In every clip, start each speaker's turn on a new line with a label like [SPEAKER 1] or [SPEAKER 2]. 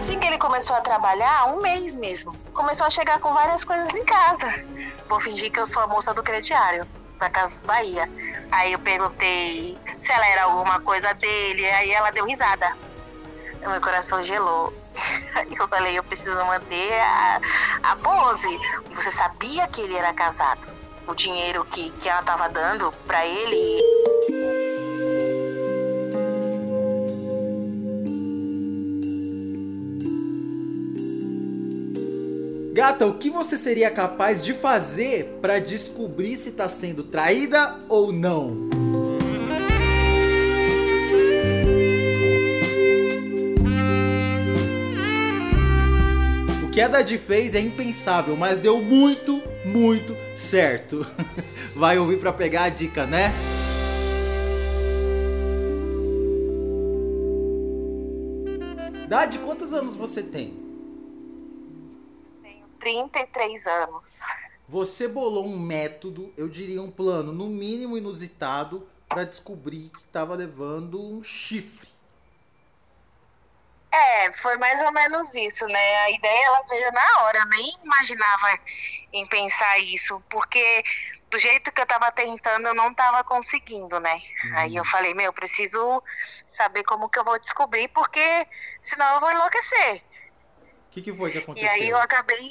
[SPEAKER 1] Assim que ele começou a trabalhar, um mês mesmo, começou a chegar com várias coisas em casa. Vou fingir que eu sou a moça do crediário da Casas Bahia. Aí eu perguntei se ela era alguma coisa dele, aí ela deu risada. Meu coração gelou. Eu falei, eu preciso manter a, a pose. Você sabia que ele era casado? O dinheiro que, que ela tava dando para ele.
[SPEAKER 2] Gata, o que você seria capaz de fazer para descobrir se tá sendo traída ou não? O que a Dadi fez é impensável, mas deu muito, muito certo. Vai ouvir para pegar a dica, né? Dadi, quantos anos você tem?
[SPEAKER 1] 33 anos.
[SPEAKER 2] Você bolou um método, eu diria um plano, no mínimo inusitado, para descobrir que estava levando um chifre.
[SPEAKER 1] É, foi mais ou menos isso, né? A ideia ela veio na hora, nem imaginava em pensar isso, porque do jeito que eu tava tentando, eu não tava conseguindo, né? Uhum. Aí eu falei, meu, preciso saber como que eu vou descobrir, porque senão eu vou enlouquecer.
[SPEAKER 2] O que, que foi que aconteceu?
[SPEAKER 1] E aí eu acabei.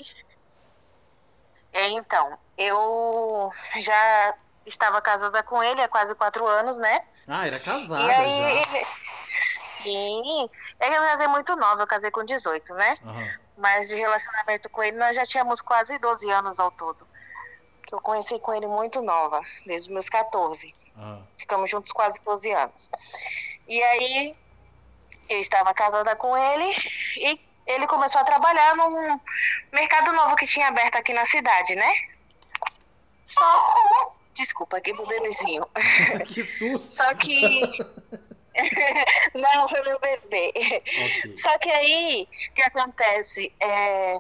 [SPEAKER 1] É, então, eu já estava casada com ele há quase quatro anos, né?
[SPEAKER 2] Ah, era casada e aí, já.
[SPEAKER 1] Sim, é que eu casei muito nova, eu casei com 18, né? Uhum. Mas de relacionamento com ele nós já tínhamos quase 12 anos ao todo. Que eu conheci com ele muito nova, desde os meus 14. Uhum. Ficamos juntos quase 12 anos. E aí eu estava casada com ele e ele começou a trabalhar num mercado novo que tinha aberto aqui na cidade, né? Só. Desculpa, aqui pro bebezinho.
[SPEAKER 2] que susto!
[SPEAKER 1] Só que. Não, foi meu bebê. Okay. Só que aí, o que acontece? É...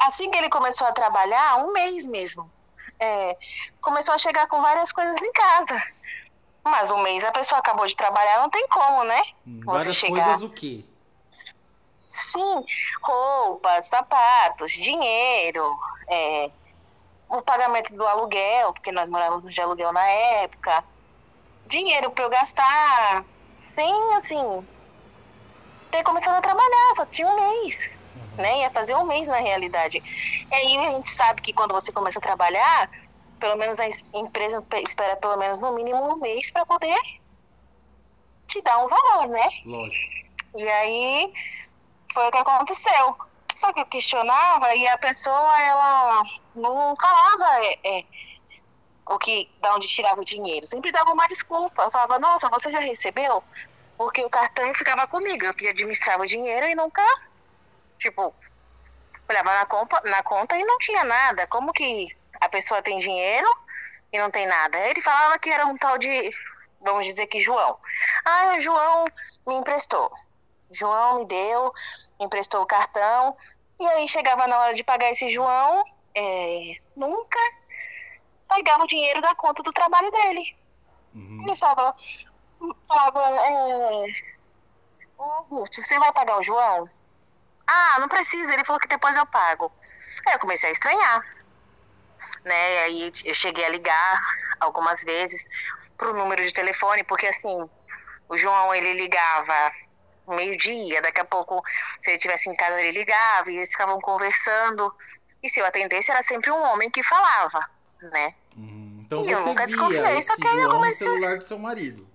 [SPEAKER 1] Assim que ele começou a trabalhar, um mês mesmo, é... começou a chegar com várias coisas em casa. Mas um mês a pessoa acabou de trabalhar, não tem como, né?
[SPEAKER 2] Hum, várias chegar... coisas o quê?
[SPEAKER 1] Sim, roupas, sapatos, dinheiro, é, o pagamento do aluguel, porque nós morávamos de aluguel na época, dinheiro para eu gastar, sem assim ter começado a trabalhar, só tinha um mês, uhum. né? Ia fazer um mês na realidade. E aí a gente sabe que quando você começa a trabalhar, pelo menos a empresa espera pelo menos no mínimo um mês para poder te dar um valor, né?
[SPEAKER 2] Lógico.
[SPEAKER 1] E aí foi o que aconteceu. Só que eu questionava e a pessoa, ela não falava é, é, o que, da onde tirava o dinheiro. Sempre dava uma desculpa. Eu falava, nossa, você já recebeu? Porque o cartão ficava comigo. Eu que administrava o dinheiro e nunca, tipo, olhava na, conta, na conta e não tinha nada. Como que a pessoa tem dinheiro e não tem nada? Ele falava que era um tal de, vamos dizer que João. Ah, o João me emprestou. João me deu, emprestou o cartão. E aí chegava na hora de pagar esse João, é, nunca pegava o dinheiro da conta do trabalho dele. Uhum. Ele falava, falava é, Augusto, você vai pagar o João? Ah, não precisa, ele falou que depois eu pago. Aí eu comecei a estranhar. Né? Aí eu cheguei a ligar algumas vezes pro número de telefone, porque assim, o João ele ligava meio-dia, daqui a pouco, se ele estivesse em casa, ele ligava e eles ficavam conversando. E se eu atendesse, era sempre um homem que falava, né?
[SPEAKER 2] Hum, então e eu nunca desconfiei, só que aí eu comecei. celular do seu marido.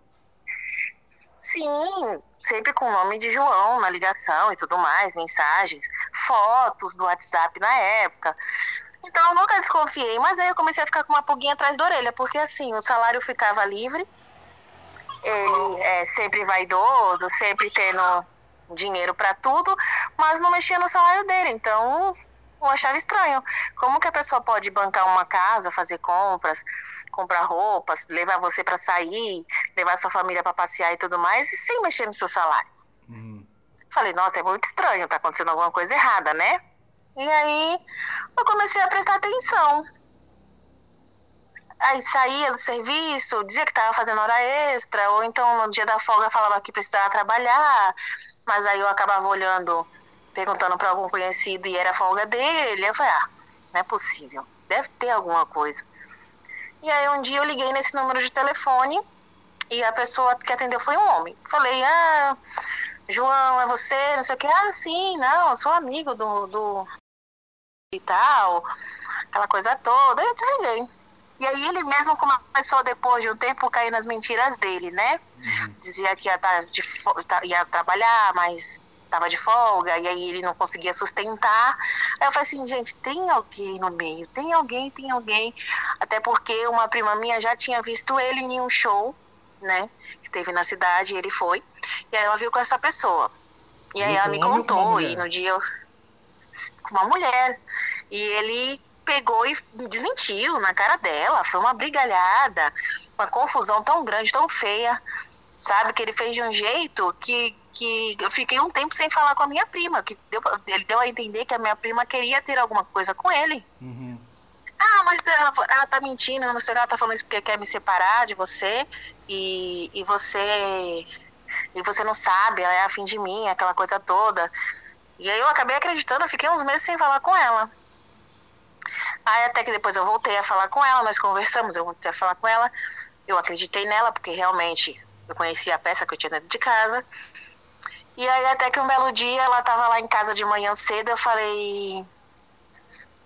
[SPEAKER 1] Sim, sempre com o nome de João na ligação e tudo mais, mensagens, fotos do WhatsApp na época. Então eu nunca desconfiei, mas aí eu comecei a ficar com uma pulguinha atrás da orelha, porque assim, o salário ficava livre ele é sempre vaidoso, sempre tendo dinheiro para tudo, mas não mexia no salário dele. Então, eu achava estranho. Como que a pessoa pode bancar uma casa, fazer compras, comprar roupas, levar você para sair, levar sua família para passear e tudo mais, sem mexer no seu salário? Uhum. Falei, nossa, é muito estranho, tá acontecendo alguma coisa errada, né? E aí eu comecei a prestar atenção aí saía do serviço, dizia que estava fazendo hora extra, ou então no dia da folga falava que precisava trabalhar, mas aí eu acabava olhando perguntando para algum conhecido e era folga dele. Eu falei, ah, não é possível, deve ter alguma coisa. E aí um dia eu liguei nesse número de telefone e a pessoa que atendeu foi um homem. Falei, ah, João, é você? Não sei o que. Ah, sim, não, sou amigo do, do e tal, aquela coisa toda. Eu desliguei. E aí ele mesmo começou depois de um tempo cair nas mentiras dele, né? Uhum. Dizia que ia, tá de, ia trabalhar, mas estava de folga, e aí ele não conseguia sustentar. Aí eu falei assim, gente, tem alguém no meio, tem alguém, tem alguém. Até porque uma prima minha já tinha visto ele em um show, né? Que teve na cidade, e ele foi. E aí ela viu com essa pessoa. E aí ela me contou, e no dia eu... com uma mulher. E ele pegou e desmentiu na cara dela. Foi uma brigalhada, uma confusão tão grande, tão feia, sabe? Que ele fez de um jeito que, que eu fiquei um tempo sem falar com a minha prima. Que deu, ele deu a entender que a minha prima queria ter alguma coisa com ele. Uhum. Ah, mas ela, ela tá mentindo, não sei, ela tá falando isso porque quer me separar de você e, e você e você não sabe, ela é afim de mim, aquela coisa toda. E aí eu acabei acreditando, eu fiquei uns meses sem falar com ela. Aí até que depois eu voltei a falar com ela, nós conversamos, eu voltei a falar com ela. Eu acreditei nela, porque realmente eu conhecia a peça que eu tinha dentro de casa. E aí até que um belo dia ela estava lá em casa de manhã cedo, eu falei,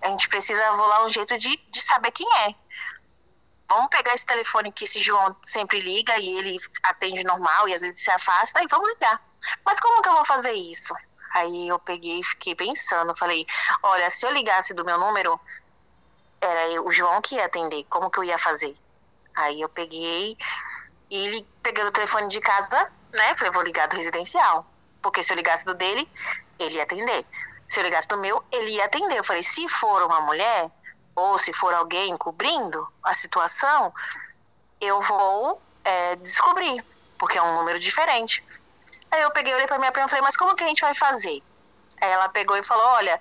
[SPEAKER 1] a gente precisa rolar um jeito de, de saber quem é. Vamos pegar esse telefone que esse João sempre liga e ele atende normal e às vezes se afasta e vamos ligar. Mas como que eu vou fazer isso? Aí eu peguei e fiquei pensando, falei, olha, se eu ligasse do meu número, era o João que ia atender, como que eu ia fazer? Aí eu peguei e ele peguei o telefone de casa, né? Falei, vou ligar do residencial. Porque se eu ligasse do dele, ele ia atender. Se eu ligasse do meu, ele ia atender. Eu falei, se for uma mulher, ou se for alguém cobrindo a situação, eu vou é, descobrir, porque é um número diferente. Aí eu peguei, olhei pra minha prima e falei, mas como que a gente vai fazer? Aí ela pegou e falou, olha,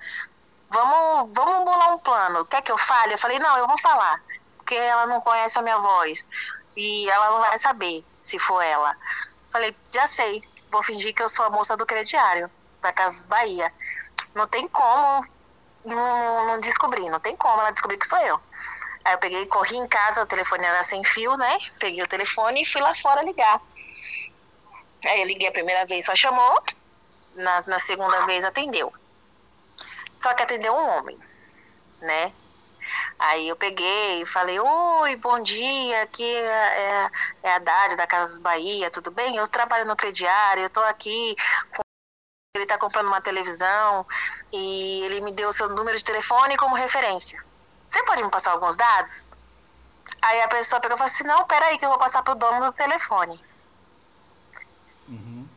[SPEAKER 1] vamos, vamos bolar um plano. Quer que eu fale? Eu falei, não, eu vou falar, porque ela não conhece a minha voz. E ela não vai saber se for ela. Falei, já sei, vou fingir que eu sou a moça do crediário, da Casas Bahia. Não tem como não, não descobrir, não tem como ela descobrir que sou eu. Aí eu peguei, corri em casa, o telefone era sem fio, né? Peguei o telefone e fui lá fora ligar. Aí eu liguei a primeira vez, só chamou. Na, na segunda vez atendeu. Só que atendeu um homem, né? Aí eu peguei e falei, oi, bom dia, aqui é, é, é a Dade da Casas Bahia, tudo bem? Eu trabalho no crediário, eu tô aqui com... Ele tá comprando uma televisão e ele me deu o seu número de telefone como referência. Você pode me passar alguns dados? Aí a pessoa pegou e falou assim, não, peraí que eu vou passar pro dono do telefone.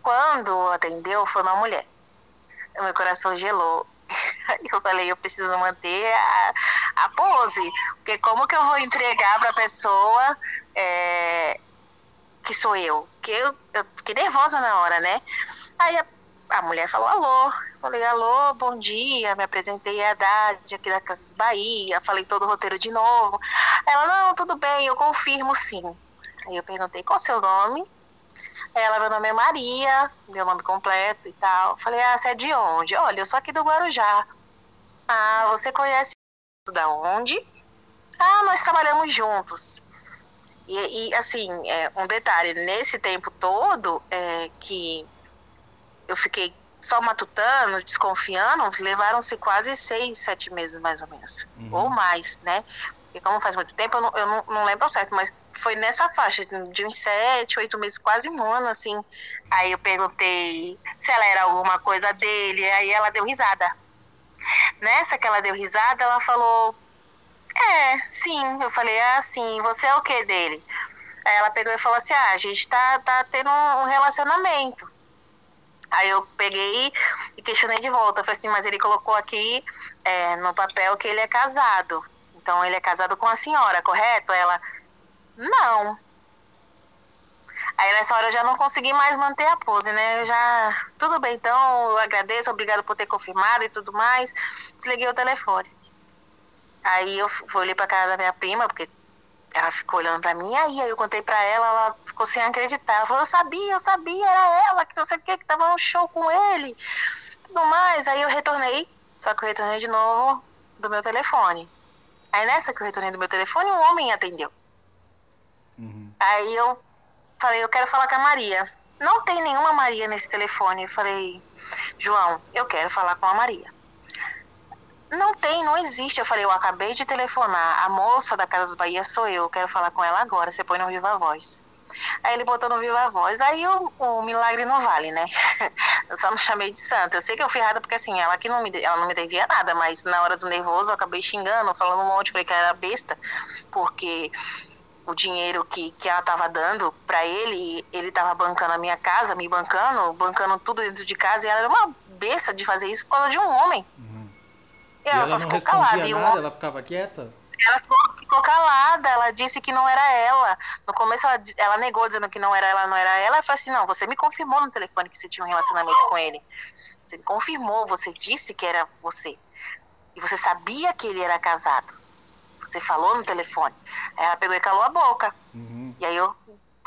[SPEAKER 1] Quando atendeu, foi uma mulher. Meu coração gelou. Eu falei, eu preciso manter a, a pose. Porque como que eu vou entregar para a pessoa é, que sou eu? Que eu, eu fiquei nervosa na hora, né? Aí a, a mulher falou, alô. Falei, alô, bom dia. Me apresentei a idade aqui da Casas Bahia. Falei todo o roteiro de novo. Ela, não, tudo bem, eu confirmo sim. Aí eu perguntei, qual o seu nome? Ela, meu nome é Maria, meu nome completo e tal. Falei, ah, você é de onde? Olha, eu sou aqui do Guarujá. Ah, você conhece da onde? Ah, nós trabalhamos juntos. E, e assim, é, um detalhe, nesse tempo todo é, que eu fiquei só matutando, desconfiando, levaram-se quase seis, sete meses mais ou menos. Uhum. Ou mais, né? Porque como faz muito tempo, eu não, eu não, não lembro ao certo, mas foi nessa faixa de uns sete, oito meses, quase um ano, assim. Aí eu perguntei se ela era alguma coisa dele, aí ela deu risada. Nessa que ela deu risada, ela falou: É, sim. Eu falei: Ah, sim, você é o que dele? Aí ela pegou e falou assim: Ah, a gente tá, tá tendo um relacionamento. Aí eu peguei e questionei de volta. Eu falei assim: Mas ele colocou aqui é, no papel que ele é casado. Então ele é casado com a senhora, correto? Ela, não. Aí nessa hora eu já não consegui mais manter a pose, né? Eu já. Tudo bem, então, eu agradeço, obrigado por ter confirmado e tudo mais. Desliguei o telefone. Aí eu fui ali pra casa da minha prima, porque ela ficou olhando pra mim, aí, aí eu contei pra ela, ela ficou sem acreditar. Ela falou, eu sabia, eu sabia, era ela, que não sei o que, que tava no show com ele. tudo mais. Aí eu retornei, só que eu retornei de novo do meu telefone. Aí nessa que eu retornei do meu telefone, um homem atendeu. Uhum. Aí eu falei, eu quero falar com a Maria. Não tem nenhuma Maria nesse telefone. Eu falei, João, eu quero falar com a Maria. Não tem, não existe. Eu falei, eu acabei de telefonar. A moça da Casa das Bahia sou eu. Eu quero falar com ela agora. Você põe no Viva Voz. Aí ele botou no Viva Voz. Aí o, o milagre não vale, né? Eu só não chamei de santa. Eu sei que eu fui errada porque assim, ela que não me, ela não me devia nada, mas na hora do nervoso eu acabei xingando, falando um monte, falei que era besta, porque o dinheiro que, que ela estava dando para ele, ele estava bancando a minha casa, me bancando, bancando tudo dentro de casa, e ela era uma besta de fazer isso por causa de um homem.
[SPEAKER 2] Uhum. E, e ela, ela só ficou calada. Nada, e homem... ela ficava quieta?
[SPEAKER 1] Ela ficou, ficou, calada, ela disse que não era ela. No começo ela, ela negou, dizendo que não era ela, não era ela. Eu falei assim: não, você me confirmou no telefone que você tinha um relacionamento com ele. Você me confirmou, você disse que era você. E você sabia que ele era casado. Você falou no telefone. Aí ela pegou e calou a boca. Uhum. E aí eu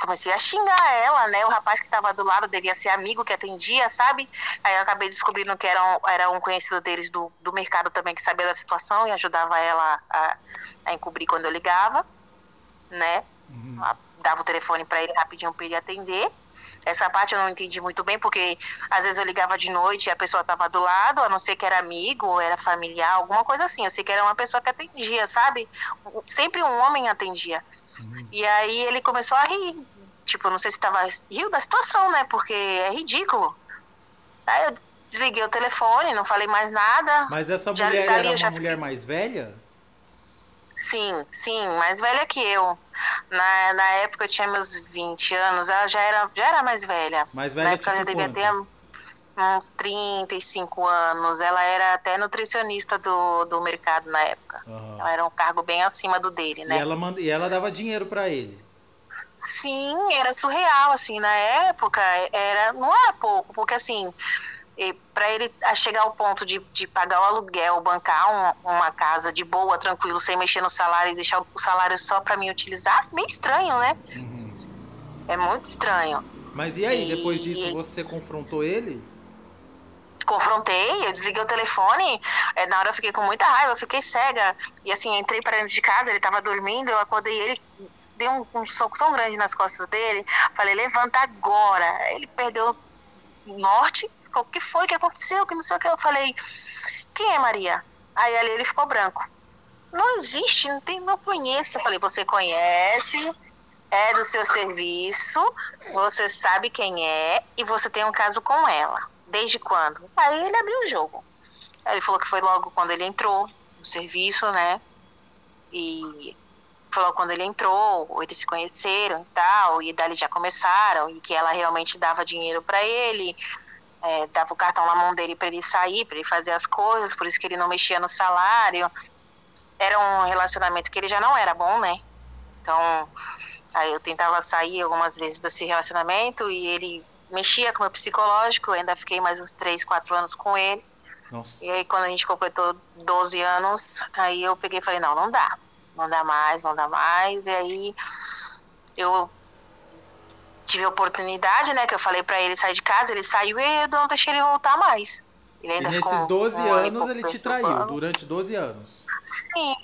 [SPEAKER 1] comecei a xingar ela, né? O rapaz que estava do lado devia ser amigo que atendia, sabe? Aí eu acabei descobrindo que era um, era um conhecido deles do, do mercado também que sabia da situação e ajudava ela a, a encobrir quando eu ligava, né? Uhum. Dava o telefone para ele rapidinho para ele atender. Essa parte eu não entendi muito bem, porque às vezes eu ligava de noite e a pessoa estava do lado, a não ser que era amigo ou era familiar, alguma coisa assim. Eu sei que era uma pessoa que atendia, sabe? Sempre um homem atendia. Uhum. E aí ele começou a rir. Tipo, não sei se tava riu da situação, né? Porque é ridículo. Aí eu desliguei o telefone, não falei mais nada.
[SPEAKER 2] Mas essa já, mulher era uma mulher fiquei... mais velha?
[SPEAKER 1] Sim, sim, mais velha que eu. Na, na época eu tinha meus 20 anos, ela já era, já era mais velha.
[SPEAKER 2] Mais velha na época tipo
[SPEAKER 1] ela devia ter uns 35 anos. Ela era até nutricionista do, do mercado na época. Uhum. Ela era um cargo bem acima do dele, né?
[SPEAKER 2] E ela, manda, e ela dava dinheiro para ele?
[SPEAKER 1] Sim, era surreal, assim, na época era, não era pouco, porque assim, para ele chegar ao ponto de, de pagar o aluguel, bancar um, uma casa de boa, tranquilo, sem mexer no salário e deixar o salário só para mim utilizar, meio estranho, né? Uhum. É muito estranho.
[SPEAKER 2] Mas e aí, e... depois disso você confrontou ele?
[SPEAKER 1] Confrontei, eu desliguei o telefone, é, na hora eu fiquei com muita raiva, eu fiquei cega. E assim, entrei para dentro de casa, ele tava dormindo, eu acordei ele, dei um, um soco tão grande nas costas dele, falei, levanta agora. Ele perdeu norte, o que foi que aconteceu, que não sei o que. Eu falei, quem é Maria? Aí ali ele ficou branco. Não existe, não, tem, não conheço. Eu falei, você conhece, é do seu serviço, você sabe quem é e você tem um caso com ela. Desde quando? Aí ele abriu o jogo. Aí ele falou que foi logo quando ele entrou no serviço, né? E falou quando ele entrou, eles se conheceram e tal, e dali já começaram, e que ela realmente dava dinheiro para ele, é, dava o cartão na mão dele para ele sair, para ele fazer as coisas, por isso que ele não mexia no salário. Era um relacionamento que ele já não era bom, né? Então, aí eu tentava sair algumas vezes desse relacionamento e ele mexia com o meu psicológico, eu ainda fiquei mais uns 3, 4 anos com ele. Nossa. E aí quando a gente completou 12 anos, aí eu peguei e falei, não, não dá não dá mais, não dá mais. E aí eu tive a oportunidade, né, que eu falei para ele sair de casa, ele saiu e eu não deixei ele voltar mais.
[SPEAKER 2] Ele ainda e nesses 12 um anos ele te traiu, durante 12 anos.
[SPEAKER 1] Sim,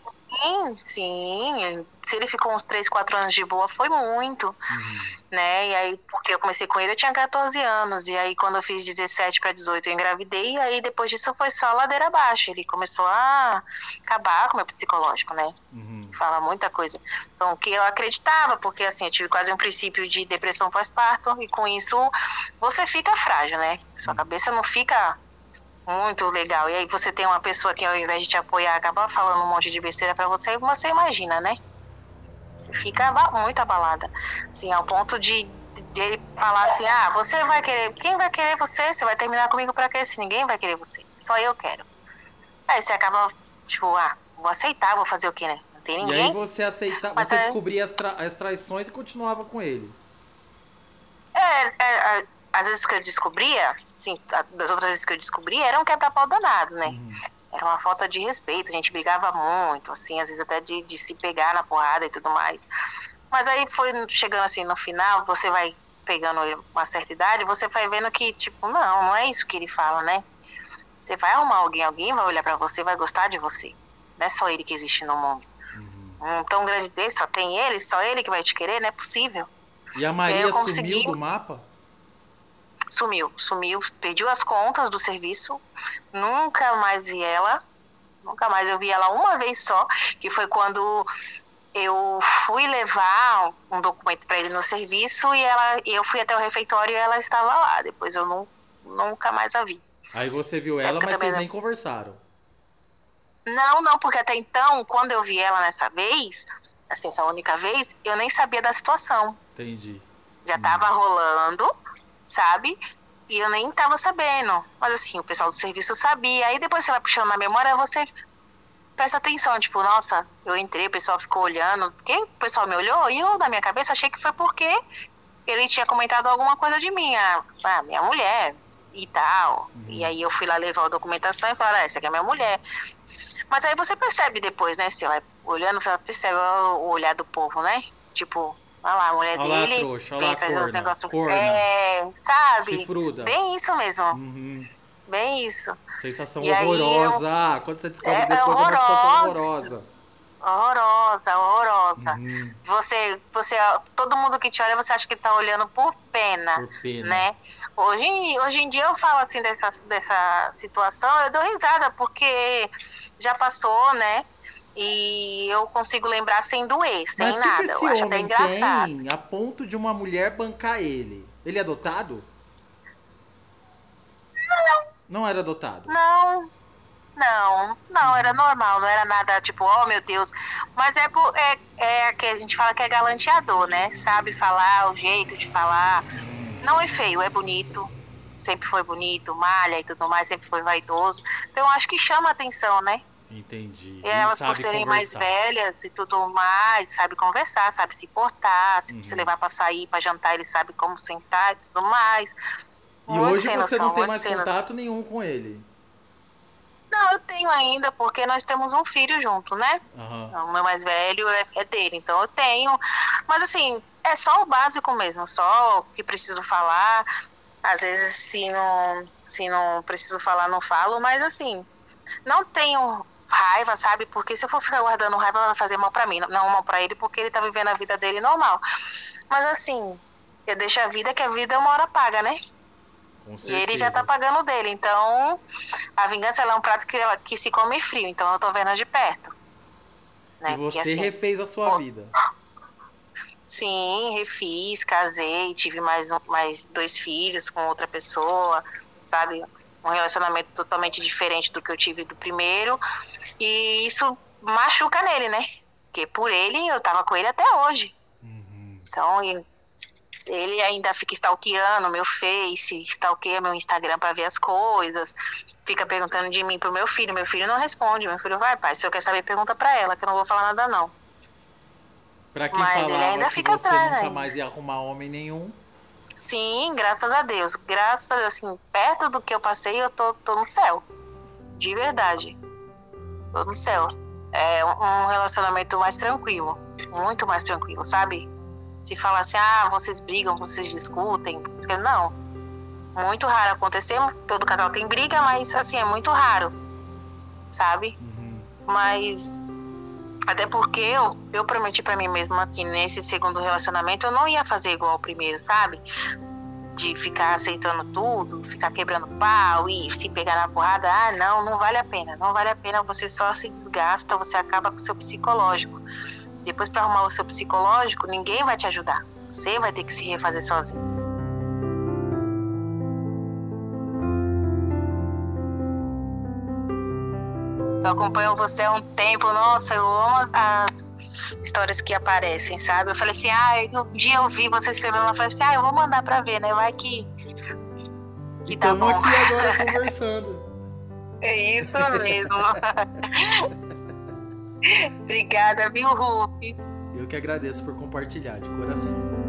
[SPEAKER 1] Sim, sim. Se ele ficou uns 3, 4 anos de boa, foi muito. Uhum. Né? E aí, porque eu comecei com ele, eu tinha 14 anos. E aí, quando eu fiz 17 para 18, eu engravidei. E aí, depois disso, foi só ladeira abaixo. Ele começou a acabar com o meu psicológico, né? Uhum. Fala muita coisa. Então, o que eu acreditava, porque assim, eu tive quase um princípio de depressão pós-parto. E com isso, você fica frágil, né? Sua uhum. cabeça não fica muito legal. E aí você tem uma pessoa que ao invés de te apoiar, acaba falando um monte de besteira para você, você imagina, né? Você fica muito abalada. Assim, ao ponto de dele falar assim: "Ah, você vai querer, quem vai querer você? Você vai terminar comigo para quê? Se ninguém vai querer você. Só eu quero". Aí você acaba tipo: "Ah, vou aceitar, vou fazer o quê, né? Não tem ninguém".
[SPEAKER 2] E aí você aceita, você é... descobria as, tra as traições e continuava com ele.
[SPEAKER 1] É, é, é às vezes que eu descobria, sim, das outras vezes que eu descobri, era um quebra-pau danado, né? Uhum. Era uma falta de respeito, a gente brigava muito, assim, às vezes até de, de se pegar na porrada e tudo mais. Mas aí foi chegando assim no final, você vai pegando uma certa idade, você vai vendo que, tipo, não, não é isso que ele fala, né? Você vai arrumar alguém, alguém vai olhar para você, vai gostar de você. Não é só ele que existe no mundo. Uhum. Um tão grande dele, só tem ele, só ele que vai te querer, não é possível.
[SPEAKER 2] E a Maria consegui... sumiu do mapa?
[SPEAKER 1] Sumiu, sumiu, pediu as contas do serviço, nunca mais vi ela, nunca mais eu vi ela uma vez só, que foi quando eu fui levar um documento para ele no serviço e ela, eu fui até o refeitório e ela estava lá. Depois eu não, nunca mais a vi.
[SPEAKER 2] Aí você viu ela, mas vocês não... nem conversaram.
[SPEAKER 1] Não, não, porque até então, quando eu vi ela nessa vez, assim, essa única vez, eu nem sabia da situação.
[SPEAKER 2] Entendi.
[SPEAKER 1] Já tava hum. rolando, sabe? E eu nem tava sabendo. Mas assim, o pessoal do serviço sabia. Aí depois você vai puxando na memória, você presta atenção, tipo, nossa, eu entrei, o pessoal ficou olhando. Porque o pessoal me olhou e eu, na minha cabeça, achei que foi porque ele tinha comentado alguma coisa de mim, a, a minha mulher e tal. Uhum. E aí eu fui lá levar a documentação e falar, ah, essa aqui é minha mulher. Mas aí você percebe depois, né? Você vai olhando, você percebe o olhar do povo, né? Tipo, olha lá, a mulher olha dele lá, trouxa, vem trazer uns negócios. É, sabe? Chifruda. Bem isso mesmo. Uhum. Bem isso.
[SPEAKER 2] Sensação e horrorosa. Eu... Quando você descobre é, depois, é uma sensação horrorosa.
[SPEAKER 1] Horrorosa, horrorosa. Uhum. Você, você, todo mundo que te olha, você acha que tá olhando por pena, por pena. né? Hoje, hoje em dia eu falo assim dessa, dessa situação, eu dou risada, porque já passou, né? E eu consigo lembrar sem doer, sem
[SPEAKER 2] Mas
[SPEAKER 1] nada.
[SPEAKER 2] Que
[SPEAKER 1] eu acho até engraçado. Tem a ponto de uma mulher bancar ele. Ele é adotado? Não.
[SPEAKER 2] Não era adotado?
[SPEAKER 1] Não. Não, não, era normal, não era nada tipo, oh meu Deus. Mas é, é, é que a gente fala que é galanteador, né? Sabe falar, o jeito de falar. Não é feio, é bonito. Sempre foi bonito, malha e tudo mais, sempre foi vaidoso. Então eu acho que chama atenção, né?
[SPEAKER 2] Entendi.
[SPEAKER 1] E elas, por serem conversar. mais velhas e tudo mais, sabe conversar, sabe se portar, se uhum. levar para sair, para jantar, ele sabe como sentar e tudo mais.
[SPEAKER 2] E muito hoje você noção, não tem mais contato nenhum com ele?
[SPEAKER 1] Não, eu tenho ainda, porque nós temos um filho junto, né? Uhum. O meu mais velho é, é, dele, então eu tenho. Mas assim, é só o básico mesmo, só o que preciso falar. Às vezes, se não, se não preciso falar, não falo, mas assim, não tenho raiva, sabe? Porque se eu for ficar guardando raiva, vai fazer mal para mim, não mal para ele, porque ele tá vivendo a vida dele normal. Mas assim, eu deixo a vida que a vida uma hora paga, né? E ele já tá pagando dele. Então, a vingança é um prato que, que se come frio. Então, eu tô vendo de perto.
[SPEAKER 2] Né? E você Porque, assim, refez a sua vida.
[SPEAKER 1] Sim, refiz, casei, tive mais, um, mais dois filhos com outra pessoa, sabe? Um relacionamento totalmente diferente do que eu tive do primeiro. E isso machuca nele, né? Porque por ele, eu tava com ele até hoje. Uhum. Então, ele ainda fica stalkeando meu Face, stalkeia meu Instagram para ver as coisas, fica perguntando de mim pro meu filho. Meu filho não responde. Meu filho vai, pai, se eu quer saber, pergunta para ela, que eu não vou falar nada não.
[SPEAKER 2] Pra quem Mas ele ainda que fica você atrás, nunca mais ia arrumar homem nenhum.
[SPEAKER 1] Sim, graças a Deus. Graças, assim, perto do que eu passei, eu tô, tô no céu. De verdade. Tô no céu. É um relacionamento mais tranquilo. Muito mais tranquilo, sabe? se falar assim, ah, vocês brigam, vocês discutem, não. Muito raro acontecer, todo casal tem briga, mas assim, é muito raro, sabe? Uhum. Mas até porque eu, eu prometi para mim mesma que nesse segundo relacionamento eu não ia fazer igual ao primeiro, sabe? De ficar aceitando tudo, ficar quebrando pau e se pegar na porrada. Ah, não, não vale a pena. Não vale a pena, você só se desgasta, você acaba com o seu psicológico. Depois, para arrumar o seu psicológico, ninguém vai te ajudar. Você vai ter que se refazer sozinho. Acompanho você há um tempo, nossa, eu amo as, as histórias que aparecem, sabe? Eu falei assim, ah, um dia eu vi você escrevendo, eu falei assim, ah, eu vou mandar pra ver, né? Vai que, que tá Estamos
[SPEAKER 2] bom. aqui agora conversando.
[SPEAKER 1] É isso mesmo. Obrigada, viu, Rufus?
[SPEAKER 2] Eu que agradeço por compartilhar de coração.